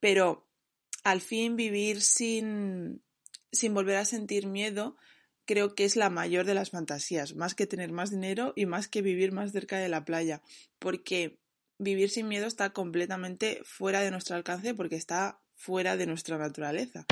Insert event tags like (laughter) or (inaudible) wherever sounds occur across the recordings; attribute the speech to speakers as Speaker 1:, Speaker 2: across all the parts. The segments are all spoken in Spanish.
Speaker 1: pero al fin vivir sin, sin volver a sentir miedo creo que es la mayor de las fantasías, más que tener más dinero y más que vivir más cerca de la playa, porque vivir sin miedo está completamente fuera de nuestro alcance porque está fuera de nuestra naturaleza.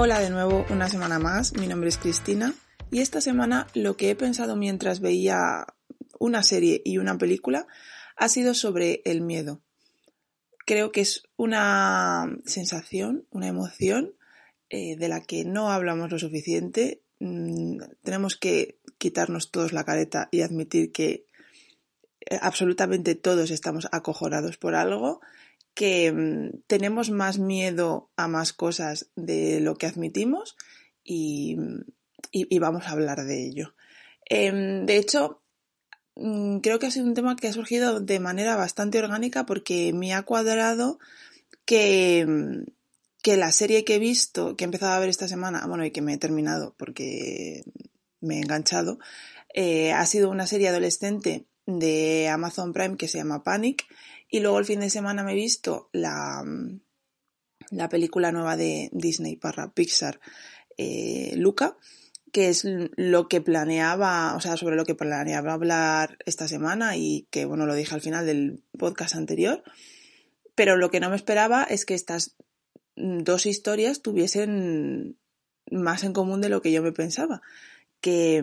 Speaker 1: Hola de nuevo, una semana más. Mi nombre es Cristina y esta semana lo que he pensado mientras veía una serie y una película ha sido sobre el miedo. Creo que es una sensación, una emoción eh, de la que no hablamos lo suficiente. Mm, tenemos que quitarnos todos la careta y admitir que eh, absolutamente todos estamos acojonados por algo que mm, tenemos más miedo a más cosas de lo que admitimos y, vamos a hablar de ello. Em, de hecho, mm, creo que ha sido un tema que ha surgido de manera bastante orgánica porque me ha cuadrado que, mm, que la serie que he visto, que he empezado a ver esta semana, bueno, y que me he terminado porque me he enganchado, eh, ha sido una serie adolescente de Amazon Prime que se llama Panic y luego el fin de semana me he visto la, la película nueva de Disney para Pixar, eh, Luca, que es lo que planeaba, o sea, sobre lo que planeaba hablar esta semana y que, bueno, lo dije al final del podcast anterior. Pero lo que no me esperaba es que estas dos historias tuviesen más en común de lo que yo me pensaba. Que,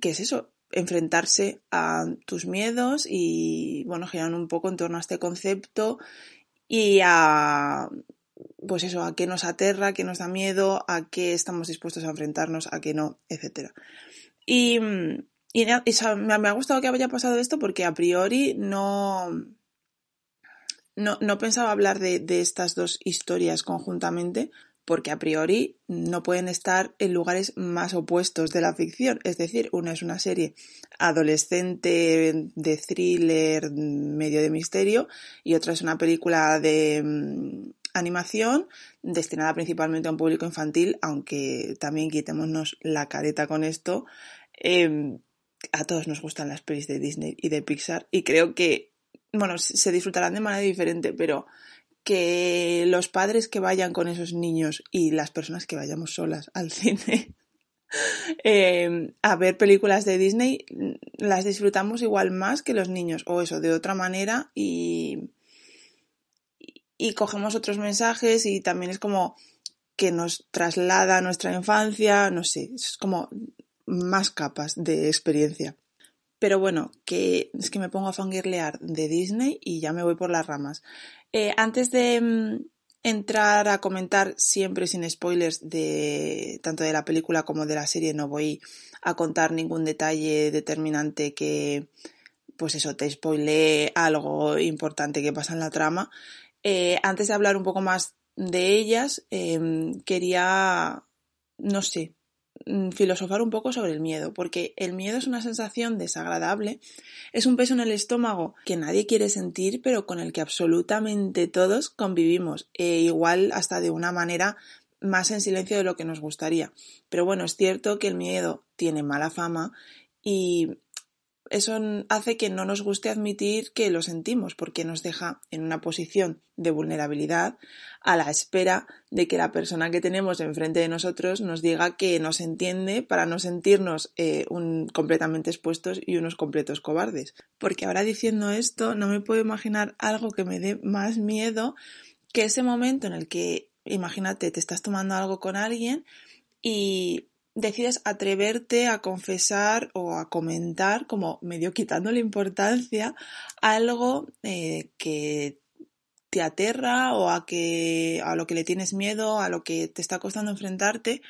Speaker 1: que es eso, enfrentarse a tus miedos y, bueno, giran un poco en torno a este concepto y a, pues eso, a qué nos aterra, a qué nos da miedo, a qué estamos dispuestos a enfrentarnos, a qué no, etc. Y, y, me ha gustado que haya pasado esto porque a priori no, no, no pensaba hablar de, de estas dos historias conjuntamente, porque a priori no pueden estar en lugares más opuestos de la ficción. Es decir, una es una serie adolescente de thriller medio de misterio y otra es una película de mm, animación destinada principalmente a un público infantil, aunque también quitémonos la careta con esto. Em, a todos nos gustan las pelis de Disney y de Pixar y creo que, bueno, se disfrutarán de manera diferente, pero que los padres que vayan con esos niños y las personas que vayamos solas al cine (laughs) eh, a ver películas de Disney las disfrutamos igual más que los niños o eso de otra manera y, y cogemos otros mensajes y también es como que nos traslada nuestra infancia, no sé, es como más capas de experiencia. Pero bueno, que es que me pongo a fangirlear de Disney y ya me voy por las ramas. Eh, antes de mm, entrar a comentar siempre sin spoilers de tanto de la película como de la serie, no voy a contar ningún detalle determinante que, pues eso, te spoile algo importante que pasa en la trama. Eh, antes de hablar un poco más de ellas, em, quería, no sé, filosofar un poco sobre el miedo, porque el miedo es una sensación desagradable, es un peso en el estómago que nadie quiere sentir, pero con el que absolutamente todos convivimos, e igual hasta de una manera más en silencio de lo que nos gustaría. Pero bueno, es cierto que el miedo tiene mala fama y eso hace que no nos guste admitir que lo sentimos porque nos deja en una posición de vulnerabilidad a la espera de que la persona que tenemos enfrente de nosotros nos diga que nos entiende para no sentirnos eh, completamente expuestos y unos completos cobardes. Porque ahora diciendo esto no me puedo imaginar algo que me dé más miedo que ese momento en el que, imagínate, te estás tomando algo con alguien y decides atreverte a confesar o a comentar, como medio quitando la importancia, algo eh, que te aterra o a, que, a lo que le tienes miedo, a lo que te está costando enfrentarte.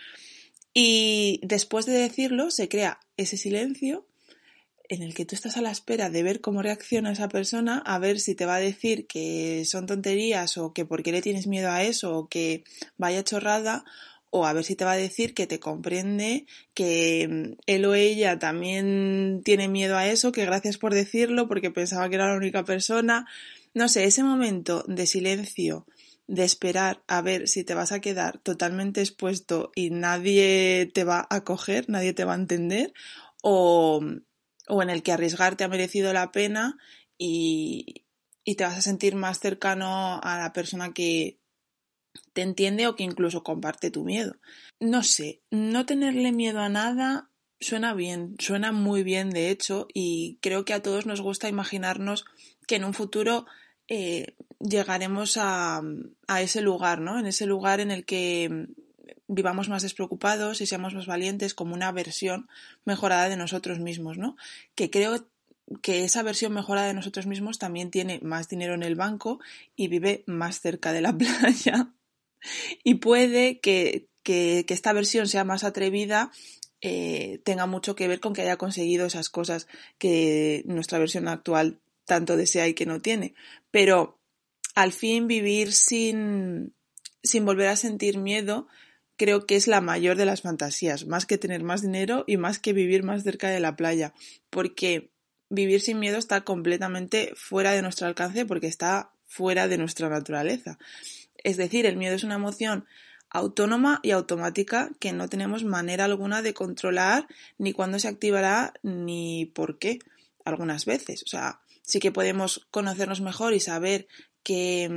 Speaker 1: Y después de decirlo, se crea ese silencio en el que tú estás a la espera de ver cómo reacciona esa persona, a ver si te va a decir que son tonterías o que por qué le tienes miedo a eso o que vaya chorrada o a ver si te va a decir que te comprende, que mm, él o ella también tiene miedo a eso, que gracias por decirlo porque pensaba que era la única persona. No sé, ese momento de silencio de esperar a ver si te vas a quedar totalmente expuesto y nadie te va a coger, nadie te va a entender, o, o en el que arriesgarte ha merecido la pena y, y te vas a sentir más cercano a la persona que te entiende o que incluso comparte tu miedo. No sé, no tenerle miedo a nada suena bien, suena muy bien de hecho y creo que a todos nos gusta imaginarnos que en un futuro eh, llegaremos a, a, ese lugar, ¿no? En ese lugar en el que vivamos más despreocupados y seamos más valientes como una versión mejorada de nosotros mismos, ¿no? Que creo que esa versión mejorada de nosotros mismos también tiene más dinero en el banco y vive más cerca de la (laughs) playa (laughs) y puede que, que, esta versión sea más atrevida eh, tenga mucho que ver con que haya conseguido esas cosas que nuestra versión actual tanto desea y que no tiene. Pero al fin vivir sin, sin volver a sentir miedo creo que es la mayor de las fantasías, más que tener más dinero y más que vivir más cerca de la playa, porque vivir sin miedo está completamente fuera de nuestro alcance porque está fuera de nuestra naturaleza. Es decir, el miedo es una emoción autónoma y automática que no tenemos manera alguna de controlar ni cuándo se activará ni por qué algunas veces. O sea, sí que podemos conocernos mejor y saber que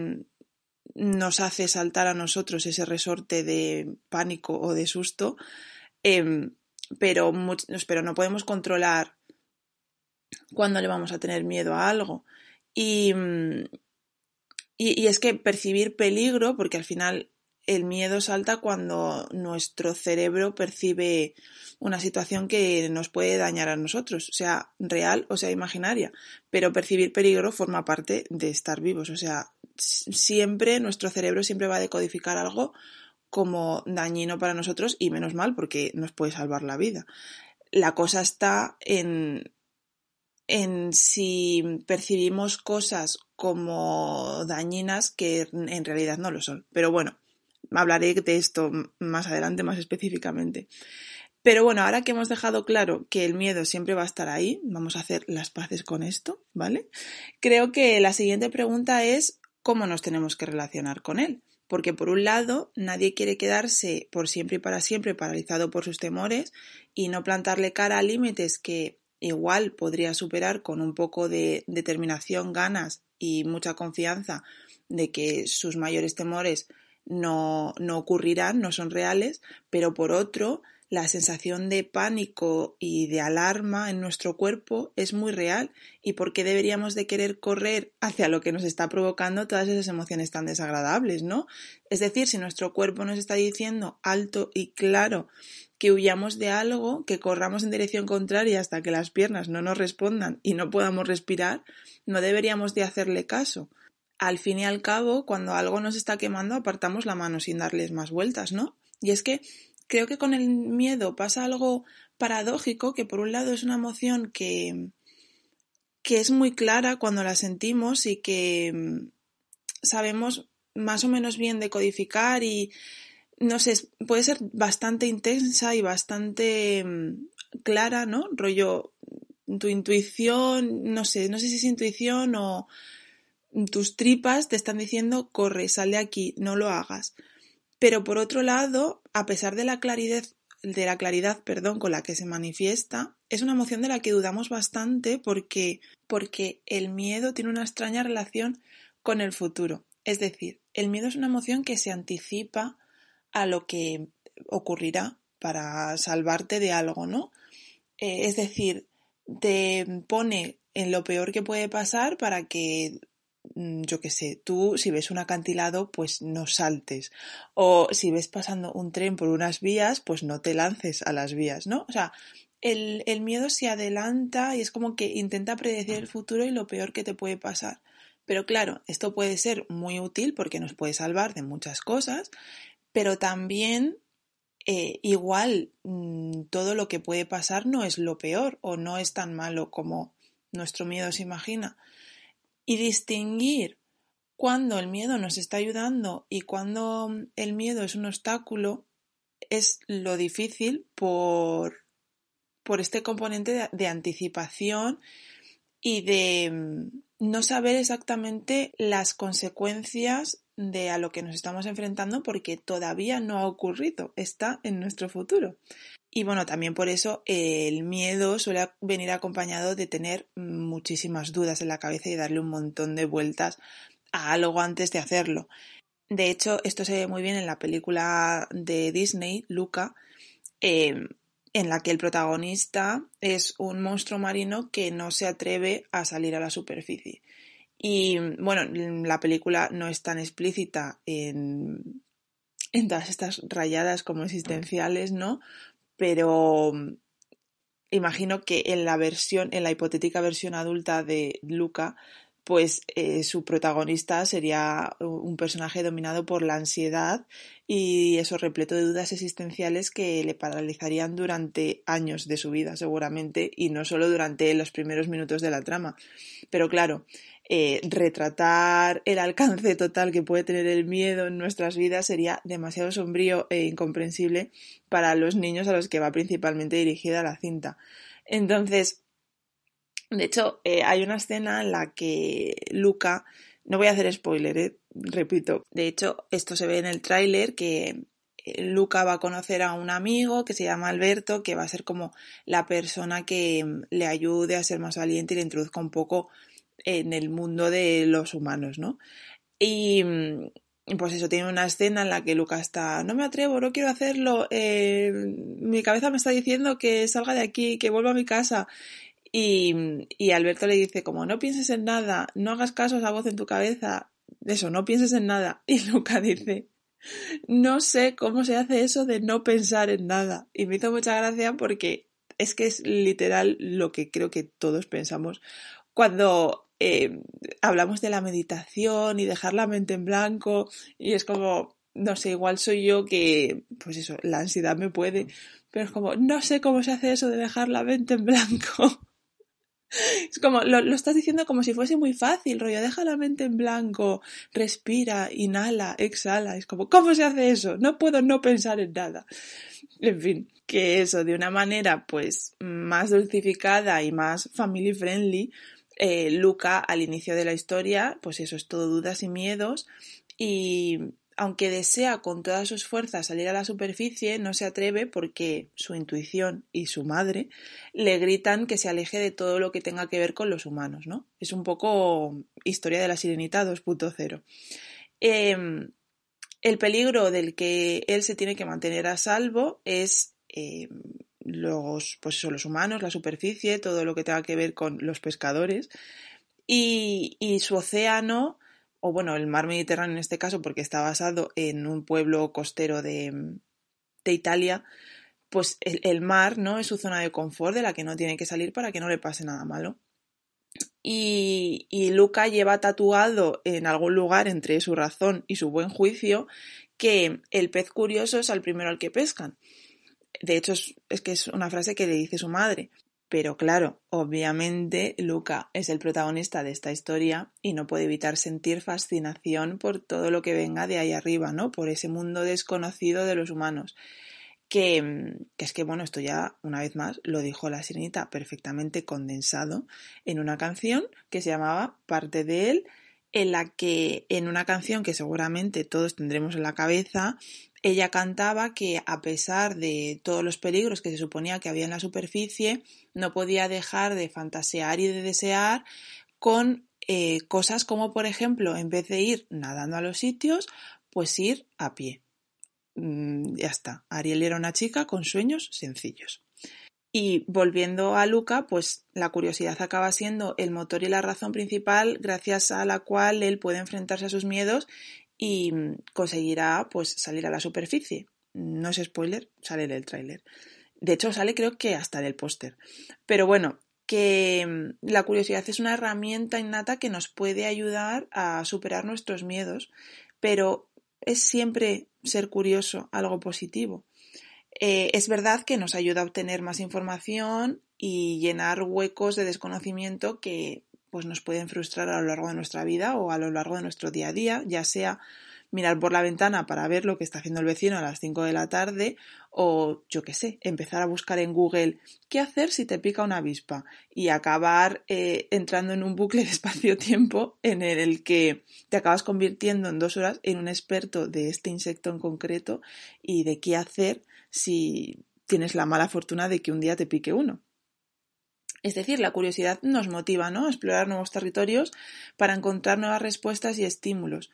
Speaker 1: mm, nos hace saltar a nosotros ese resorte de pánico o de susto, eh, pero, pero no podemos controlar cuándo le vamos a tener miedo a algo. Y, mm, y, es que percibir peligro, porque al final el miedo salta cuando nuestro cerebro percibe una situación que nos puede dañar a nosotros, sea real o sea imaginaria, pero percibir peligro forma parte de estar vivos, o sea, siempre nuestro cerebro siempre va a decodificar algo como dañino para nosotros y menos mal porque nos puede salvar la vida. La cosa está en, en si percibimos cosas como dañinas que en realidad no lo son. Pero bueno, hablaré de esto más adelante, más específicamente. Pero bueno, ahora que hemos dejado claro que el miedo siempre va a estar ahí, vamos a hacer las paces con esto, ¿vale? Creo que la siguiente pregunta es cómo nos tenemos que relacionar con él. Porque por un lado, nadie quiere quedarse por siempre y para siempre paralizado por sus temores y no plantarle cara a límites que igual podría superar con un poco de determinación, ganas y mucha confianza de que sus mayores temores no, no ocurrirán, no son reales, pero por otro, la sensación de pánico y de alarma en nuestro cuerpo es muy real y por qué deberíamos de querer correr hacia lo que nos está provocando todas esas emociones tan desagradables, ¿no? Es decir, si nuestro cuerpo nos está diciendo alto y claro que huyamos de algo, que corramos en dirección contraria hasta que las piernas no nos respondan y no podamos respirar, no deberíamos de hacerle caso al fin y al cabo, cuando algo nos está quemando, apartamos la mano sin darles más vueltas, ¿no? Y es que creo que con el miedo pasa algo paradójico, que por un lado es una emoción que, que es muy clara cuando la sentimos y que mm, sabemos más o menos bien decodificar y no sé, puede ser bastante intensa y bastante mm, clara, ¿no? Rollo, tu intuición, no sé, no sé si es intuición o tus tripas te están diciendo corre, sal de aquí, no lo hagas. Pero por otro lado, a pesar de la claridad, de la claridad, perdón, con la que se manifiesta, es una emoción de la que dudamos bastante porque, porque el miedo tiene una extraña relación con el futuro. Es decir, el miedo es una emoción que se anticipa a lo que ocurrirá para salvarte de algo, ¿no? Eh, es decir, te pone en lo peor que puede pasar para que yo qué sé, tú si ves un acantilado, pues no saltes. O si ves pasando un tren por unas vías, pues no te lances a las vías, ¿no? O sea, el, el miedo se adelanta y es como que intenta predecir el futuro y lo peor que te puede pasar. Pero claro, esto puede ser muy útil porque nos puede salvar de muchas cosas, pero también eh, igual mm, todo lo que puede pasar no es lo peor o no es tan malo como nuestro miedo se imagina y distinguir cuando el miedo nos está ayudando y cuando el miedo es un obstáculo es lo difícil por, por este componente de, de anticipación y de mm, no saber exactamente las consecuencias de a lo que nos estamos enfrentando porque todavía no ha ocurrido, está en nuestro futuro. Y bueno, también por eso el miedo suele venir acompañado de tener muchísimas dudas en la cabeza y darle un montón de vueltas a algo antes de hacerlo. De hecho, esto se ve muy bien en la película de Disney, Luca, em, en la que el protagonista es un monstruo marino que no se atreve a salir a la superficie. Y bueno, la película no es tan explícita en, en todas estas rayadas como existenciales, ¿no? Pero mm, imagino que en la versión, en la hipotética versión adulta de Luca, pues eh, su protagonista sería un personaje dominado por la ansiedad y eso repleto de dudas existenciales que le paralizarían durante años de su vida seguramente y no solo durante los primeros minutos de la trama. Pero claro, eh, retratar el alcance total que puede tener el miedo en nuestras vidas sería demasiado sombrío e incomprensible para los niños a los que va principalmente dirigida la cinta. Entonces, de hecho, eh, hay una escena en la que Luca, no voy a hacer spoiler, eh, repito, de hecho, esto se ve en el tráiler que Luca va a conocer a un amigo que se llama Alberto, que va a ser como la persona que mm, le ayude a ser más valiente y le introduzca un poco en el mundo de los humanos, ¿no? Y mm, pues eso, tiene una escena en la que Lucas está, no me atrevo, no quiero hacerlo, eh, mi cabeza me está diciendo que salga de aquí, que vuelva a mi casa. Y, y Alberto le dice, como no pienses en nada, no hagas caso a esa voz en tu cabeza, eso, no pienses en nada. (laughs) Y Luca dice, no sé cómo se hace eso de no pensar en nada. Y me hizo mucha gracia porque es que es literal lo que creo que todos pensamos cuando eh, hablamos de la meditación y dejar la mente en blanco y es como, no sé, igual soy yo que, pues eso, la ansiedad me puede, pero es como, no sé cómo se hace eso de dejar la mente en blanco. (laughs) Es como, lo, lo, estás diciendo como si fuese muy fácil, rollo, deja la mente en blanco, respira, inhala, exhala. Es como, ¿cómo se hace eso? No puedo no pensar en nada. En fin, que eso, de una manera, pues, más dulcificada y más family friendly, eh, Luca al inicio de la historia, pues eso es todo dudas y miedos y aunque desea con todas sus fuerzas salir a la superficie, no se atreve porque su intuición y su madre le gritan que se aleje de todo lo que tenga que ver con los humanos, ¿no? Es un poco historia de la sirenita 2.0. Em, el peligro del que él se tiene que mantener a salvo es em, los, pues eso, los humanos, la superficie, todo lo que tenga que ver con los pescadores y, su océano, o bueno, el mar Mediterráneo en este caso, porque está basado en un pueblo costero de, de Italia, pues el, el, mar, ¿no? Es su zona de confort de la que no tiene que salir para que no le pase nada malo. Y, y Luca lleva tatuado en algún lugar entre su razón y su buen juicio que el pez curioso es al primero al que pescan. De hecho, es, que es una frase que le dice su madre. Pero claro, obviamente Luca es el protagonista de esta historia y no puede evitar sentir fascinación por todo lo que venga de ahí arriba, ¿no? Por ese mundo desconocido de los humanos. Que, que, es que, bueno, esto ya una vez más lo dijo la sirenita perfectamente condensado en una canción que se llamaba Parte de él, en la que en una canción que seguramente todos tendremos en la cabeza, ella cantaba que a pesar de todos los peligros que se suponía que había en la superficie, no podía dejar de fantasear y de desear con eh, cosas como, por ejemplo, en vez de ir nadando a los sitios, pues ir a pie. Mm, ya está. Ariel era una chica con sueños sencillos. Y volviendo a Luca, pues la curiosidad acaba siendo el motor y la razón principal gracias a la cual él puede enfrentarse a sus miedos y conseguirá pues salir a la superficie. No es spoiler, sale en el tráiler. De hecho, sale creo que hasta en el póster. Pero bueno, que la curiosidad es una herramienta innata que nos puede ayudar a superar nuestros miedos, pero es siempre ser curioso algo positivo. Eh, es verdad que nos ayuda a obtener más información y llenar huecos de desconocimiento que pues, nos pueden frustrar a lo largo de nuestra vida o a lo largo de nuestro día a día, ya sea mirar por la ventana para ver lo que está haciendo el vecino a las 5 de la tarde o, yo qué sé, empezar a buscar en Google qué hacer si te pica una avispa y acabar eh, entrando en un bucle de espacio-tiempo en el que te acabas convirtiendo en dos horas en un experto de este insecto en concreto y de qué hacer si tienes la mala fortuna de que un día te pique uno. Es decir, la curiosidad nos motiva ¿no? a explorar nuevos territorios para encontrar nuevas respuestas y estímulos.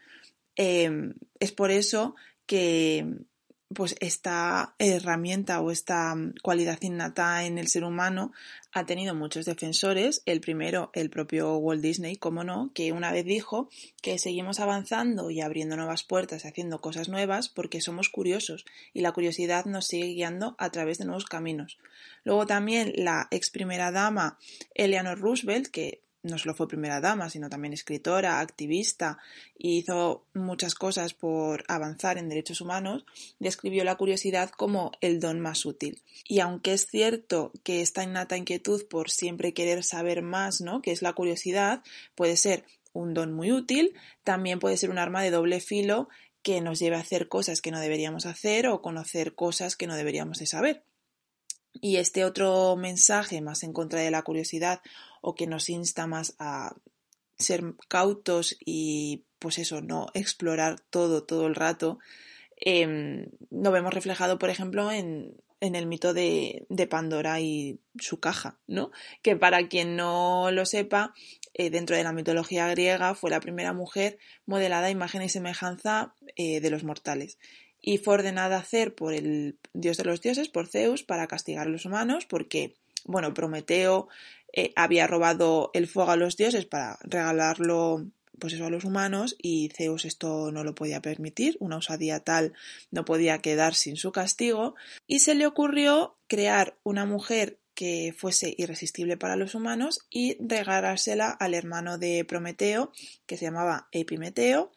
Speaker 1: Em, es por eso que pues esta herramienta o esta cualidad innata en el ser humano ha tenido muchos defensores. El primero, el propio Walt Disney, como no, que una vez dijo que seguimos avanzando y abriendo nuevas puertas haciendo cosas nuevas porque somos curiosos y la curiosidad nos sigue guiando a través de nuevos caminos. Luego también la ex primera dama Eleanor Roosevelt, que no solo fue primera dama, sino también escritora, activista y hizo muchas cosas por avanzar en derechos humanos, describió la curiosidad como el don más útil. Y aunque es cierto que esta innata inquietud por siempre querer saber más, ¿no? que es la curiosidad, puede ser un don muy útil, también puede ser un arma de doble filo que nos lleve a hacer cosas que no deberíamos hacer o conocer cosas que no deberíamos de saber. Y este otro mensaje más en contra de la curiosidad o que nos insta más a ser cautos y pues eso, no explorar todo, todo el rato, lo vemos reflejado, por ejemplo, en, en el mito de, de, Pandora y su caja, ¿no? Que para quien no lo sepa, eh, dentro de la mitología griega fue la primera mujer modelada a imagen y semejanza eh, de los mortales y fue ordenada hacer por el dios de los dioses, por Zeus, para castigar a los humanos, porque, bueno, Prometeo eh, había robado el fuego a los dioses para regalarlo pues eso a los humanos y Zeus esto no lo podía permitir, una osadía tal no podía quedar sin su castigo y se le ocurrió crear una mujer que fuese irresistible para los humanos y regalársela al hermano de Prometeo que se llamaba Epimeteo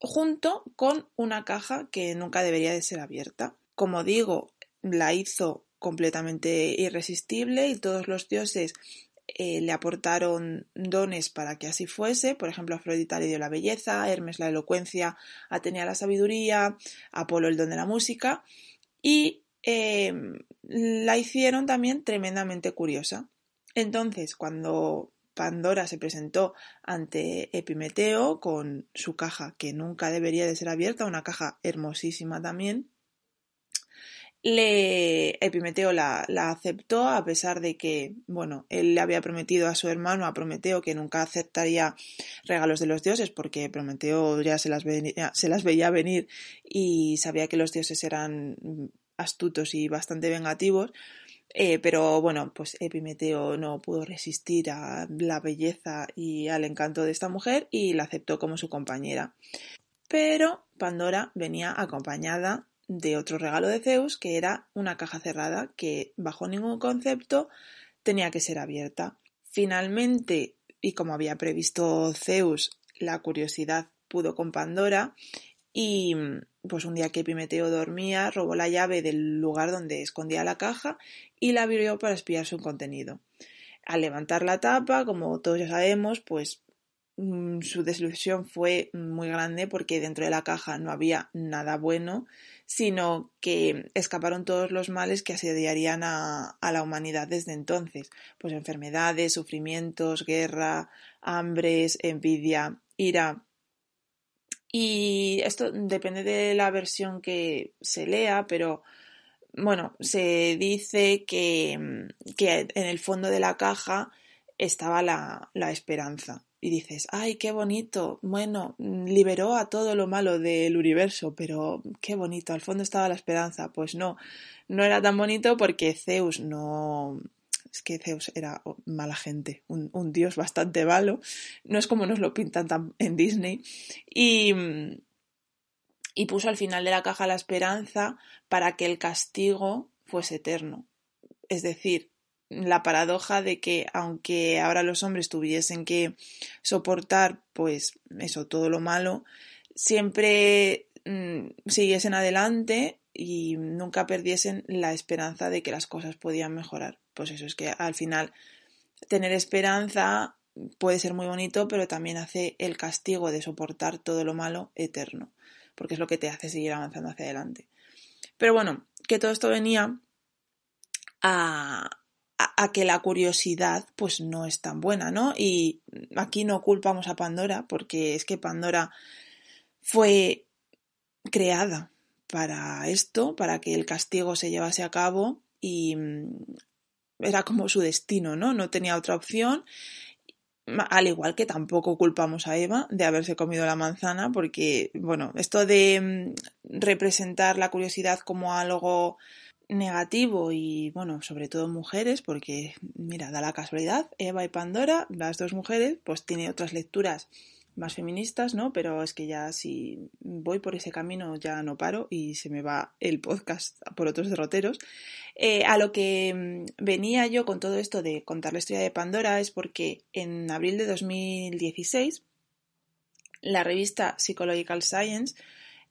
Speaker 1: junto con una caja que nunca debería de ser abierta. Como digo, la hizo completamente irresistible y todos los dioses eh, le aportaron dones para que así fuese. Por ejemplo, Afrodita le dio la belleza, Hermes la elocuencia, Atenea la sabiduría, Apolo el don de la música y eh, la hicieron también tremendamente curiosa. Entonces, cuando Pandora se presentó ante Epimeteo con su caja que nunca debería de ser abierta, una caja hermosísima también. Le... Epimeteo la, aceptó a pesar de que, bueno, él le había prometido a su hermano, a Prometeo, que nunca aceptaría regalos de los dioses porque Prometeo ya se las, se las veía venir y sabía que los dioses eran astutos y bastante vengativos. Eh, pero bueno, pues Epimeteo no pudo resistir a la belleza y al encanto de esta mujer y la aceptó como su compañera. Pero Pandora venía acompañada de otro regalo de Zeus, que era una caja cerrada que bajo ningún concepto tenía que ser abierta. Finalmente, y como había previsto Zeus, la curiosidad pudo con Pandora y pues un día que Epimeteo dormía, robó la llave del lugar donde escondía la caja y la abrió para espiar su contenido. Al levantar la tapa, como todos ya sabemos, pues su desilusión fue muy grande porque dentro de la caja no había nada bueno, sino que escaparon todos los males que asediarían a, la humanidad desde entonces, pues enfermedades, sufrimientos, guerra, hambres, envidia, ira, y esto depende de la versión que se lea, pero bueno, se dice que, mm, que en el fondo de la caja estaba la esperanza. Y dices, ay, qué bonito. Bueno, mm, liberó a todo lo malo del universo, pero qué bonito. Al fondo estaba la esperanza. Pues no, no era tan bonito porque Zeus no, es que Zeus era mala gente, un, dios bastante malo, no es como nos lo pintan en Disney, y, y puso al final de la caja la esperanza para que el castigo fuese eterno. Es decir, la paradoja de que aunque ahora los hombres tuviesen que soportar pues eso todo lo malo siempre mm, siguiesen adelante y nunca perdiesen la esperanza de que las cosas podían mejorar pues eso es que al final tener esperanza puede ser muy bonito, pero también hace el castigo de soportar todo lo malo eterno, porque es lo que te hace seguir avanzando hacia adelante. Pero bueno, que todo esto venía a, a, que la curiosidad pues no es tan buena, ¿no? Y aquí no culpamos a Pandora porque es que Pandora fue creada para esto, para que el castigo se llevase a cabo y mm, era como su destino, ¿no? No tenía otra opción. Al igual que tampoco culpamos a Eva de haberse comido la manzana, porque, bueno, esto de mm, representar la curiosidad como algo negativo y, bueno, sobre todo mujeres, porque, mira, da la casualidad, Eva y Pandora, las dos mujeres, pues tiene otras lecturas más feministas, ¿no? Pero es que ya si voy por ese camino ya no paro y se me va el podcast por otros derroteros. Eh, a lo que mm, venía yo con todo esto de contar la historia de Pandora es porque en abril de 2016 la revista Psychological Science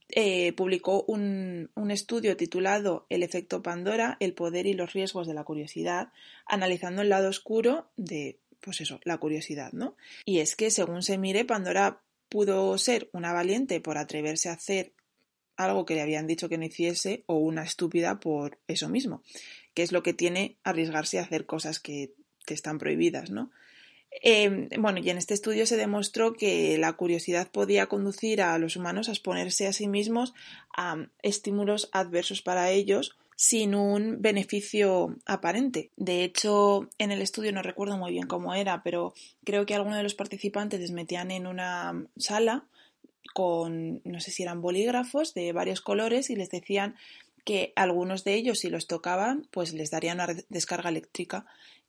Speaker 1: eh, publicó un, un, estudio titulado El efecto Pandora, el poder y los riesgos de la curiosidad, analizando el lado oscuro de pues eso, la curiosidad, ¿no? Y es que según se mire, Pandora pudo ser una valiente por atreverse a hacer algo que le habían dicho que no hiciese o una estúpida por eso mismo, que es lo que tiene arriesgarse a hacer cosas que te están prohibidas, ¿no? Em, bueno, y en este estudio se demostró que la curiosidad podía conducir a los humanos a exponerse a sí mismos a estímulos adversos para ellos sin un beneficio aparente. De hecho, en el estudio no recuerdo muy bien cómo era, pero creo que algunos de los participantes les metían en una sala con, no sé si eran bolígrafos de varios colores y les decían que algunos de ellos, si los tocaban, pues les darían una descarga eléctrica.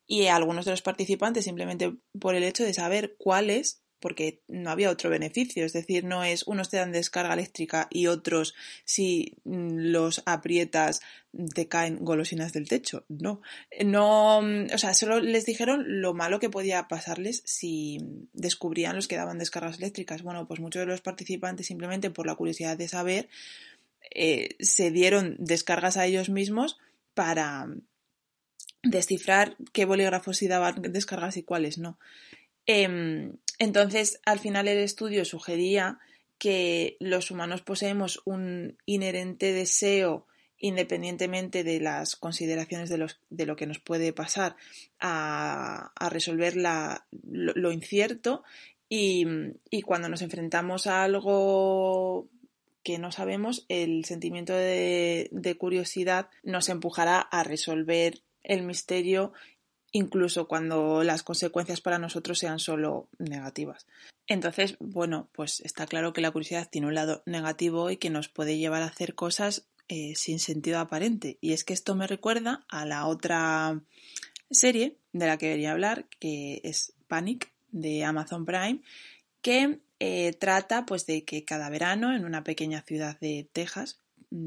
Speaker 1: Y algunos de los participantes, simplemente por el hecho de saber cuáles porque no había otro beneficio, es decir, no es unos te dan descarga eléctrica y otros si mm, los aprietas te caen golosinas del techo, no, no, mm, o sea, solo les dijeron lo malo que podía pasarles si descubrían los que daban descargas eléctricas. Bueno, pues muchos de los participantes simplemente por la curiosidad de saber eh, se dieron descargas a ellos mismos para descifrar qué bolígrafos sí daban descargas y cuáles no. Em, entonces, al final el estudio sugería que los humanos poseemos un inherente deseo, independientemente de las consideraciones de, los, de lo que nos puede pasar, a, resolver lo, incierto y, cuando nos enfrentamos a algo que no sabemos, el sentimiento de, de curiosidad nos empujará a resolver el misterio incluso cuando las consecuencias para nosotros sean solo negativas. Entonces, bueno, pues está claro que la curiosidad tiene un lado negativo y que nos puede llevar a hacer cosas eh, sin sentido aparente. Y es que esto me recuerda a la otra serie de la que quería hablar, que es Panic de Amazon Prime, que eh, trata pues de que cada verano en una pequeña ciudad de Texas,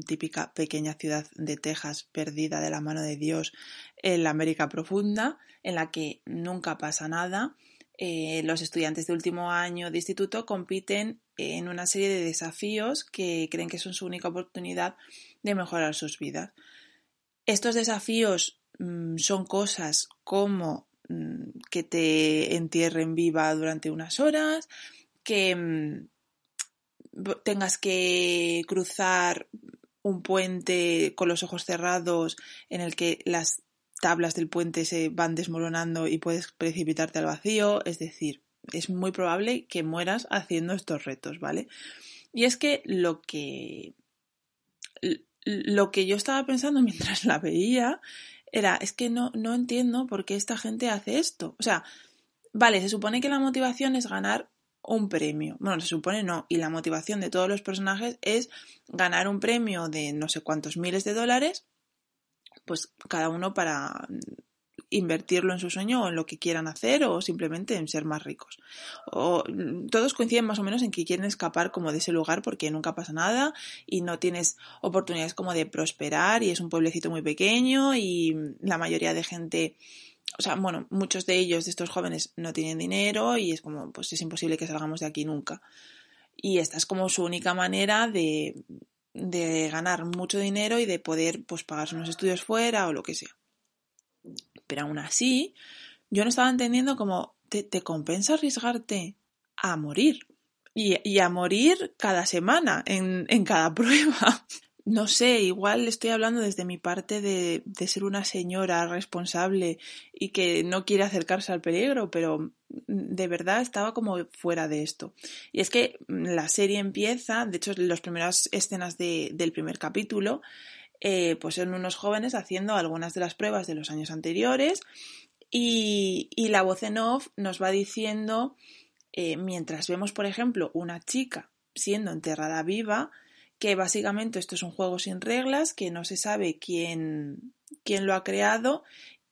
Speaker 1: típica pequeña ciudad de Texas perdida de la mano de Dios en la América profunda, en la que nunca pasa nada. Eh, los estudiantes de último año de instituto compiten en una serie de desafíos que creen que son su única oportunidad de mejorar sus vidas. Estos desafíos mm, son cosas como mm, que te entierren viva durante unas horas, que mm, tengas que cruzar un puente con los ojos cerrados en el que las tablas del puente se van desmoronando y puedes precipitarte al vacío, es decir, es muy probable que mueras haciendo estos retos, ¿vale? Y es que lo que lo que yo estaba pensando (laughs) mientras la veía era, es que no, no entiendo por qué esta gente hace esto. O sea, vale, se supone que la motivación es ganar un premio. Bueno, se supone no. Y la motivación de todos los personajes es ganar un premio de no sé cuántos miles de dólares, pues cada uno para invertirlo en su sueño o en lo que quieran hacer o simplemente en ser más ricos. O, todos coinciden más o menos en que quieren escapar como de ese lugar porque nunca pasa nada y no tienes oportunidades como de prosperar y es un pueblecito muy pequeño y la mayoría de gente o sea, bueno, muchos de ellos, de estos jóvenes, no tienen dinero y es como, pues es imposible que salgamos de aquí nunca. Y esta es como su única manera de, de ganar mucho dinero y de poder, pues, pagarse unos estudios fuera o lo que sea. Pero aún así, yo no estaba entendiendo como, te, compensa arriesgarte a morir. Y, a morir cada semana, en, en cada (laughs) prueba. No sé, igual estoy hablando desde mi parte de, de, ser una señora responsable y que no quiere acercarse al peligro, pero de verdad estaba como fuera de esto. Y es que la serie empieza, de hecho, las primeras escenas de, del primer capítulo, eh, pues son unos jóvenes haciendo algunas de las pruebas de los años anteriores y, y la voz en off nos va diciendo, eh, mientras vemos, por ejemplo, una chica siendo enterrada viva, que básicamente esto es un juego sin reglas, que no se sabe quién, quién lo ha creado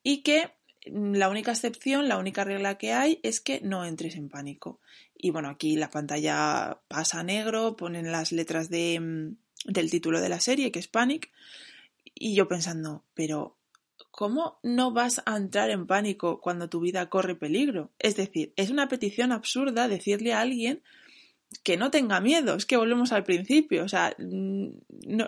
Speaker 1: y que la única excepción, la única regla que hay es que no entres en pánico. Y bueno, aquí la pantalla pasa a negro, ponen las letras de, mm, del título de la serie, que es Panic, y yo pensando, pero ¿cómo no vas a entrar en pánico cuando tu vida corre peligro? Es decir, es una petición absurda decirle a alguien que no tenga miedo, es que volvemos al principio, o sea, mm,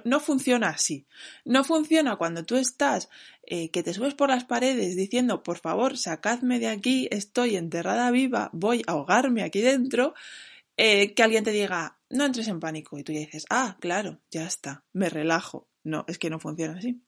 Speaker 1: no, funciona así. No funciona cuando tú estás, eh, que te subes por las paredes diciendo, por favor, sacadme de aquí, estoy enterrada viva, voy a ahogarme aquí dentro, eh, que alguien te diga, no entres en pánico, y tú ya dices, ah, claro, ya está, me relajo. No, es que no funciona así.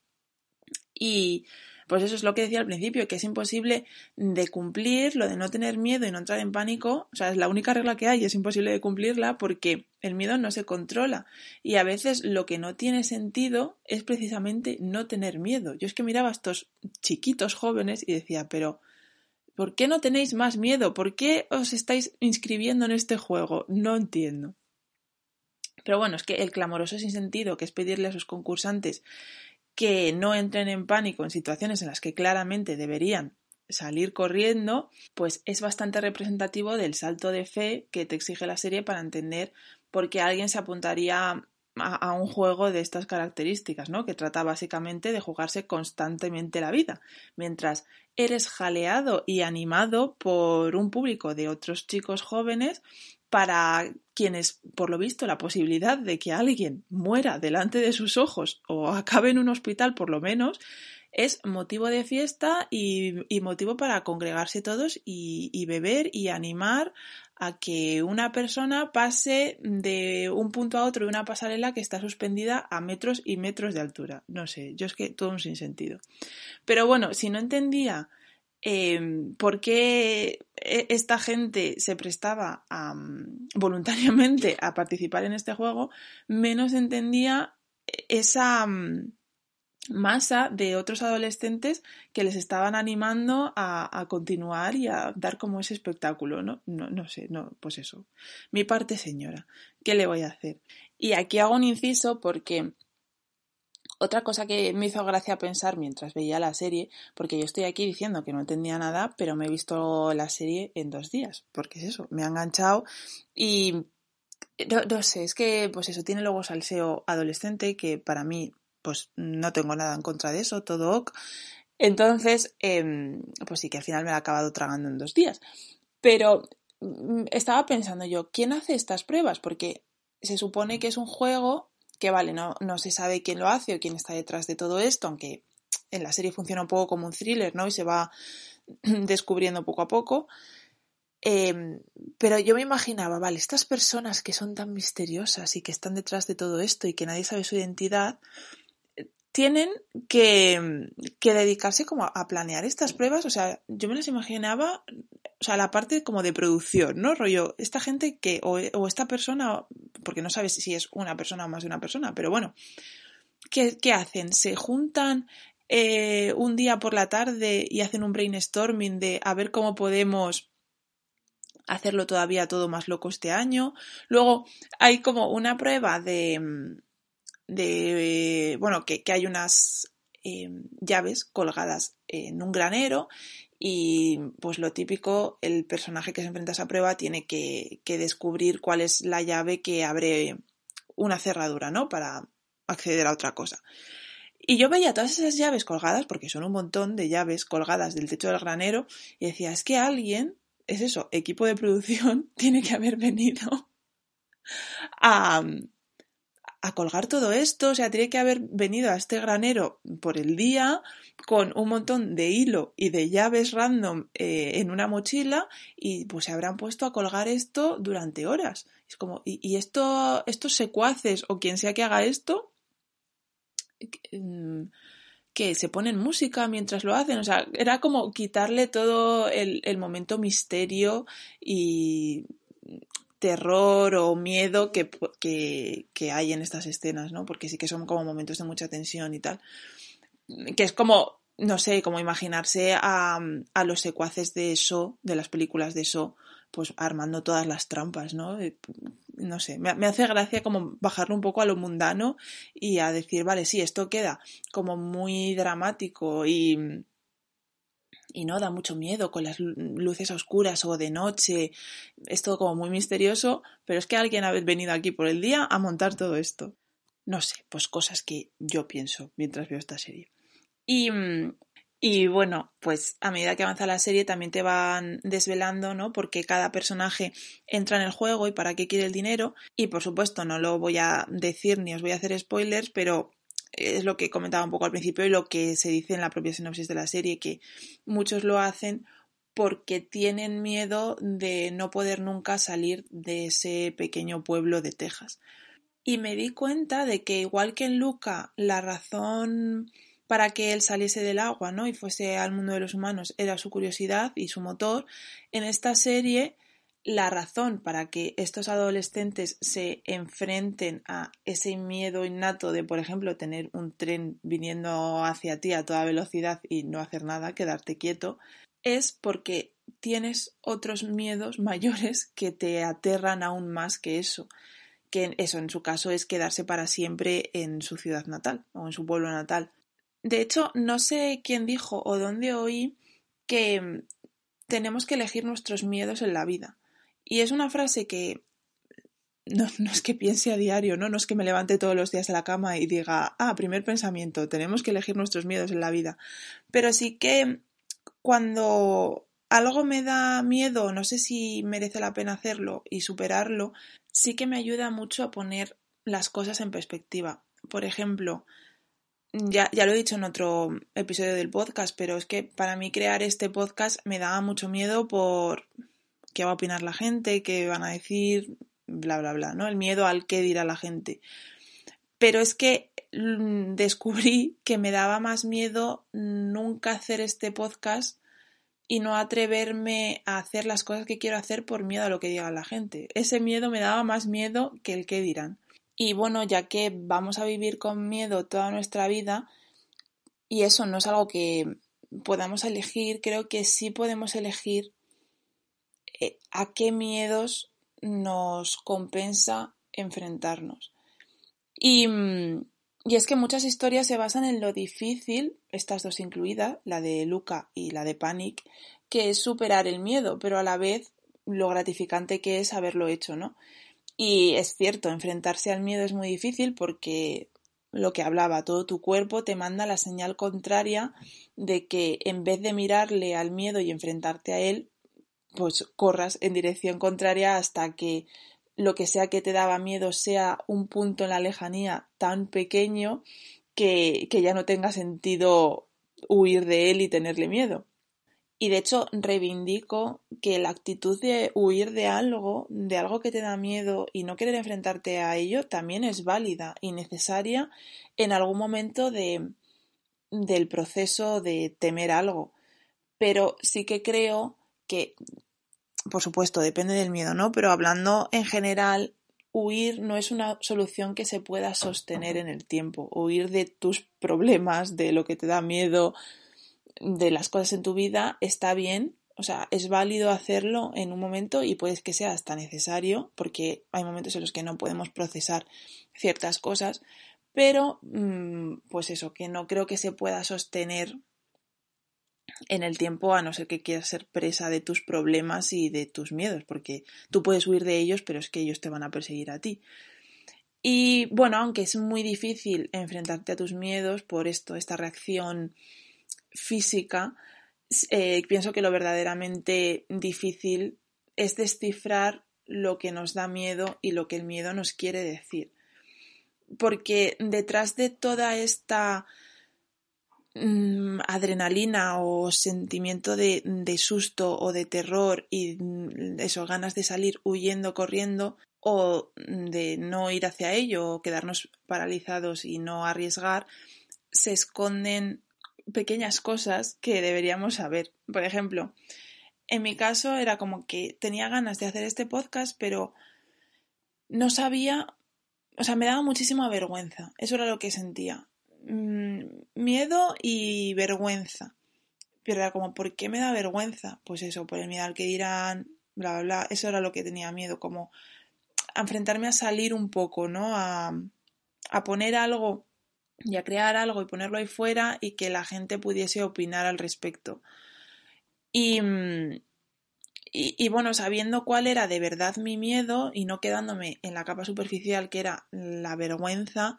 Speaker 1: Y pues eso es lo que decía al principio, que es imposible de cumplir lo de no tener miedo y no entrar en pánico. O sea, es la única regla que hay y es imposible de cumplirla porque el miedo no se controla. Y a veces lo que no tiene sentido es precisamente no tener miedo. Yo es que miraba a estos chiquitos jóvenes y decía, pero ¿por qué no tenéis más miedo? ¿Por qué os estáis inscribiendo en este juego? No entiendo. Pero bueno, es que el clamoroso sin sentido, que es pedirle a sus concursantes que no entren en pánico en situaciones en las que claramente deberían salir corriendo, pues es bastante representativo del salto de fe que te exige la serie para entender por qué alguien se apuntaría a, un juego de estas características, ¿no? Que trata básicamente de jugarse constantemente la vida, mientras eres jaleado y animado por un público de otros chicos jóvenes para quienes, por lo visto, la posibilidad de que alguien muera delante de sus ojos o acabe en un hospital por lo menos, es motivo de fiesta y, motivo para congregarse todos y, beber y animar a que una persona pase de un punto a otro de una pasarela que está suspendida a metros y metros de altura. No sé, yo es que todo un sinsentido. Pero bueno, si no entendía Em, por qué e, esta gente se prestaba mm, voluntariamente a participar en este juego, menos entendía esa mm, masa de otros adolescentes que les estaban animando a, continuar y a dar como ese espectáculo, ¿no? ¿no? No sé, no, pues eso. Mi parte señora, ¿qué le voy a hacer? Y aquí hago un inciso porque otra cosa que me hizo gracia pensar mientras veía la serie, porque yo estoy aquí diciendo que no entendía nada, pero me he visto la serie en dos días, porque es eso, me ha enganchado y no, sé, es que pues eso tiene luego salseo adolescente que para mí pues no tengo nada en contra de eso, todo ok. Entonces, em, pues sí que al final me la he acabado tragando en dos días. Pero mm, estaba pensando yo, ¿quién hace estas pruebas? Porque se supone que es un juego que vale, no, no se sabe quién lo hace o quién está detrás de todo esto, aunque en la serie funciona un poco como un thriller, ¿no? Y se va (clears throat) descubriendo poco a poco. Em, pero yo me imaginaba, vale, estas personas que son tan misteriosas y que están detrás de todo esto y que nadie sabe su identidad, tienen que, que dedicarse como a planear estas pruebas. O sea, yo me las imaginaba o sea, la parte como de producción, ¿no? Rollo, esta gente que, o, esta persona, porque no sabes si es una persona o más de una persona, pero bueno, ¿qué, hacen? ¿Se juntan eh, un día por la tarde y hacen un brainstorming de a ver cómo podemos hacerlo todavía todo más loco este año? Luego hay como una prueba de, de bueno, que, hay unas eh, llaves colgadas en un granero y pues lo típico, el personaje que se enfrenta a esa prueba tiene que, descubrir cuál es la llave que abre una cerradura, ¿no? Para acceder a otra cosa. Y yo veía todas esas llaves colgadas, porque son un montón de llaves colgadas del techo del granero, y decía, es que alguien, es eso, equipo de producción, (laughs) tiene que haber venido a, a colgar todo esto, o sea, tiene que haber venido a este granero por el día con un montón de hilo y de llaves random eh, en una mochila y pues se habrán puesto a colgar esto durante horas. Es como, y, esto, estos secuaces o quien sea que haga esto, mm, que se ponen música mientras lo hacen, o sea, era como quitarle todo el, el momento misterio y terror o miedo que, que, hay en estas escenas, ¿no? Porque sí que son como momentos de mucha tensión y tal. Que es como, no sé, como imaginarse a, a los secuaces de eso, de las películas de eso, pues armando todas las trampas, ¿no? Eh, no sé, me, me, hace gracia como bajarlo un poco a lo mundano y a decir, vale, sí, esto queda como muy dramático y, y no da mucho miedo con las luces oscuras o de noche. Es todo como muy misterioso, pero es que alguien ha venido aquí por el día a montar todo esto. No sé, pues cosas que yo pienso mientras veo esta serie. Y, y bueno, pues a medida que avanza la serie también te van desvelando, ¿no? Porque cada personaje entra en el juego y para qué quiere el dinero. Y por supuesto no lo voy a decir ni os voy a hacer spoilers, pero es lo que comentaba un poco al principio y lo que se dice en la propia sinopsis de la serie, que muchos lo hacen porque tienen miedo de no poder nunca salir de ese pequeño pueblo de Texas. Y me di cuenta de que igual que en Luca la razón para que él saliese del agua, ¿no? y fuese al mundo de los humanos era su curiosidad y su motor, en esta serie la razón para que estos adolescentes se enfrenten a ese miedo innato de, por ejemplo, tener un tren viniendo hacia ti a toda velocidad y no hacer nada, quedarte quieto, es porque tienes otros miedos mayores que te aterran aún más que eso. Que eso, en su caso, es quedarse para siempre en su ciudad natal o en su pueblo natal. De hecho, no sé quién dijo o dónde oí que tenemos que elegir nuestros miedos en la vida y es una frase que no, es que piense a diario, ¿no? No es que me levante todos los días de la cama y diga, ah, primer pensamiento, tenemos que elegir nuestros miedos en la vida. Pero sí que cuando algo me da miedo, no sé si merece la pena hacerlo y superarlo, sí que me ayuda mucho a poner las cosas en perspectiva. Por ejemplo, ya, ya lo he dicho en otro episodio del podcast, pero es que para mí crear este podcast me daba mucho miedo por qué va a opinar la gente, qué van a decir, bla, bla, bla, ¿no? El miedo al qué dirá la gente. Pero es que mm, (laughs) descubrí que me daba más miedo nunca hacer este podcast y no atreverme a hacer las cosas que quiero hacer por miedo a lo que diga la gente. Ese miedo me daba más miedo que el qué dirán. Y bueno, ya que vamos a vivir con miedo toda nuestra vida, y eso no es algo que podamos elegir, creo que sí podemos elegir a qué miedos nos compensa enfrentarnos. Y, mm, y, es que muchas historias se basan en lo difícil, estas dos incluidas, la de Luca y la de Panic, que es superar el miedo, pero a la vez lo gratificante que es haberlo hecho, ¿no? Y es cierto, enfrentarse al miedo es muy difícil porque lo que hablaba, todo tu cuerpo te manda la señal contraria de que en vez de mirarle al miedo y enfrentarte a él, pues corras en dirección contraria hasta que lo que sea que te daba miedo sea un punto en la lejanía tan pequeño que, que ya no tenga sentido huir de él y tenerle miedo. Y de hecho reivindico que la actitud de huir de algo, de algo que te da miedo y no querer enfrentarte a ello, también es válida y necesaria en algún momento de, del proceso de temer algo. Pero sí que creo que por supuesto, depende del miedo, ¿no? Pero hablando en general, huir no es una solución que se pueda sostener en el tiempo. Huir de tus problemas, de lo que te da miedo, de las cosas en tu vida, está bien. O sea, es válido hacerlo en un momento y puede que sea hasta necesario, porque hay momentos en los que no podemos procesar ciertas cosas, pero mm, pues eso, que no creo que se pueda sostener en el tiempo a no ser que quieras ser presa de tus problemas y de tus miedos, porque tú puedes huir de ellos, pero es que ellos te van a perseguir a ti. Y bueno, aunque es muy difícil enfrentarte a tus miedos por esto, esta reacción física, eh, pienso que lo verdaderamente difícil es descifrar lo que nos da miedo y lo que el miedo nos quiere decir. porque detrás de toda esta mm, adrenalina o sentimiento de, susto o de terror y mm, eso, ganas de salir huyendo, corriendo o de no ir hacia ello o quedarnos paralizados y no arriesgar, se esconden pequeñas cosas que deberíamos saber. Por ejemplo, en mi caso era como que tenía ganas de hacer este podcast, pero no sabía o sea, me daba muchísima vergüenza. Eso era lo que sentía. Mm, miedo y vergüenza. Pero era como, ¿por qué me da vergüenza? Pues eso, por el miedo al que dirán, bla, bla, bla. Eso era lo que tenía miedo, como a enfrentarme a salir un poco, ¿no? A, a poner algo y a crear algo y ponerlo ahí fuera y que la gente pudiese opinar al respecto. Y, mm, y, bueno, sabiendo cuál era de verdad mi miedo y no quedándome en la capa superficial que era la vergüenza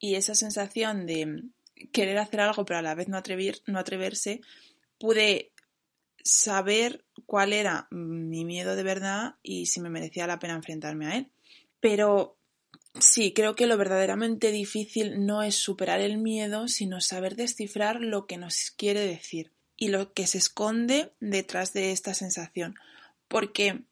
Speaker 1: y esa sensación de querer hacer algo pero a la vez no, no atreverse, pude saber cuál era mi miedo de verdad y si me merecía la pena enfrentarme a él. Pero sí, creo que lo verdaderamente difícil no es superar el miedo, sino saber descifrar lo que nos quiere decir y lo que se esconde detrás de esta sensación porque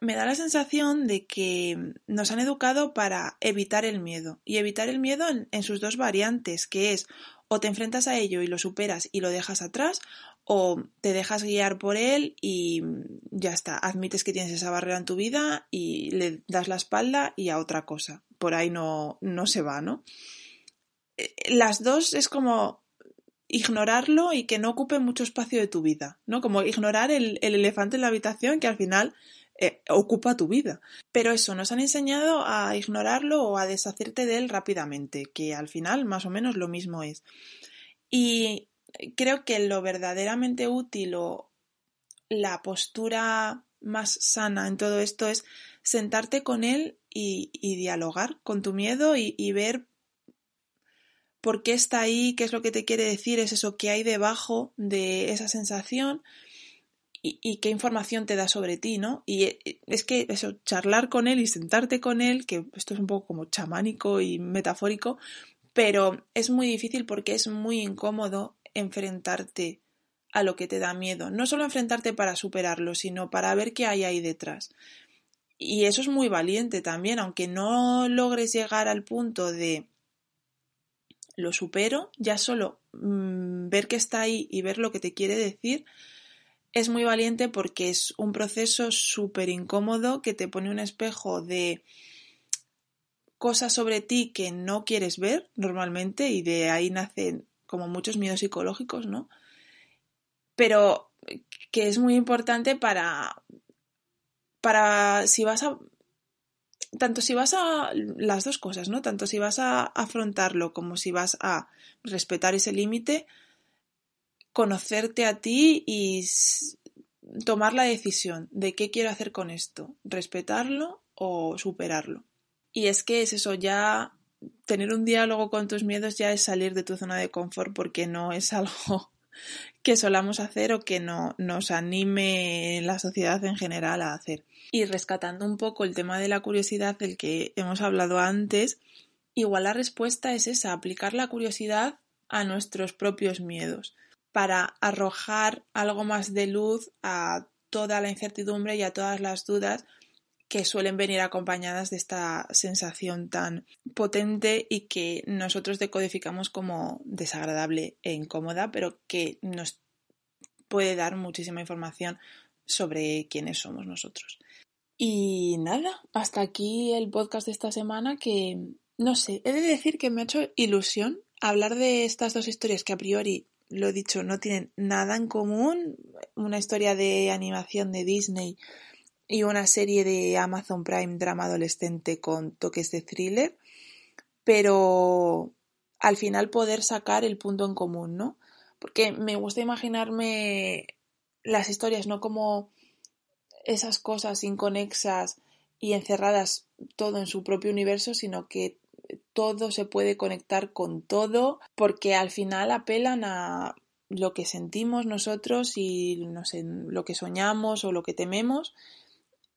Speaker 1: me da la sensación de que nos han educado para evitar el miedo y evitar el miedo en, sus dos variantes, que es o te enfrentas a ello y lo superas y lo dejas atrás o te dejas guiar por él y ya está, admites que tienes esa barrera en tu vida y le das la espalda y a otra cosa. Por ahí no, no se va, ¿no? Eh, las dos es como ignorarlo y que no ocupe mucho espacio de tu vida, ¿no? Como ignorar el, elefante en la habitación que al final eh, ocupa tu vida. Pero eso, nos han enseñado a ignorarlo o a deshacerte de él rápidamente, que al final más o menos lo mismo es. Y creo que lo verdaderamente útil o la postura más sana en todo esto es sentarte con él y, dialogar con tu miedo y, y ver por qué está ahí, qué es lo que te quiere decir, es eso que hay debajo de esa sensación y, qué información te da sobre ti, ¿no? Y eh, es que eso, charlar con él y sentarte con él, que esto es un poco como chamánico y metafórico, pero es muy difícil porque es muy incómodo enfrentarte a lo que te da miedo. No solo enfrentarte para superarlo, sino para ver qué hay ahí detrás. Y eso es muy valiente también, aunque no logres llegar al punto de lo supero, ya solo mm, ver que está ahí y ver lo que te quiere decir es muy valiente porque es un proceso súper incómodo que te pone un espejo de cosas sobre ti que no quieres ver normalmente y de ahí nacen como muchos miedos psicológicos, ¿no? Pero que es muy importante para para si vas a tanto si vas a las dos cosas, ¿no? Tanto si vas a afrontarlo como si vas a respetar ese límite, conocerte a ti y tomar la decisión de qué quiero hacer con esto, respetarlo o superarlo. Y es que es eso, ya tener un diálogo con tus miedos ya es salir de tu zona de confort porque no es (laughs) algo que solamos hacer o que no, nos anime la sociedad en general a hacer. Y rescatando un poco el tema de la curiosidad del que hemos hablado antes, igual la respuesta es esa, aplicar la curiosidad a nuestros propios miedos, para arrojar algo más de luz a toda la incertidumbre y a todas las dudas que suelen venir acompañadas de esta sensación tan potente y que nosotros decodificamos como desagradable e incómoda, pero que nos puede dar muchísima información sobre quiénes somos nosotros. Y nada, hasta aquí el podcast de esta semana que, no sé, he de decir que me ha hecho ilusión hablar de estas dos historias que a priori, lo dicho, no tienen nada en común. Una historia de animación de Disney y una serie de Amazon Prime drama adolescente con toques de thriller, pero al final poder sacar el punto en común, ¿no? Porque me gusta imaginarme las historias no como esas cosas inconexas y encerradas todo en su propio universo, sino que todo se puede conectar con todo, porque al final apelan a lo que sentimos nosotros y lo que soñamos o lo que tememos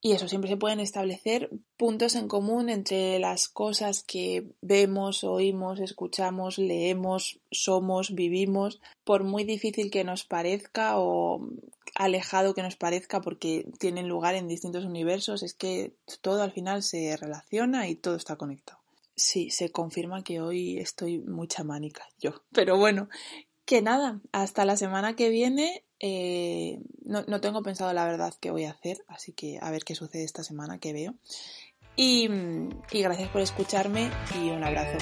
Speaker 1: Y eso, siempre se pueden establecer puntos en común entre las cosas que vemos, oímos, escuchamos, leemos, somos, vivimos, por muy difícil que nos parezca o alejado que nos parezca porque tienen lugar en distintos universos, es que todo al final se relaciona y todo está conectado. Sí, se confirma que hoy estoy muy chamánica yo. Pero bueno, que nada, hasta la semana que viene. Eh, no, no, tengo pensado la verdad qué voy a hacer, así que a ver qué sucede esta semana, que veo. Y, y gracias por escucharme y un abrazo.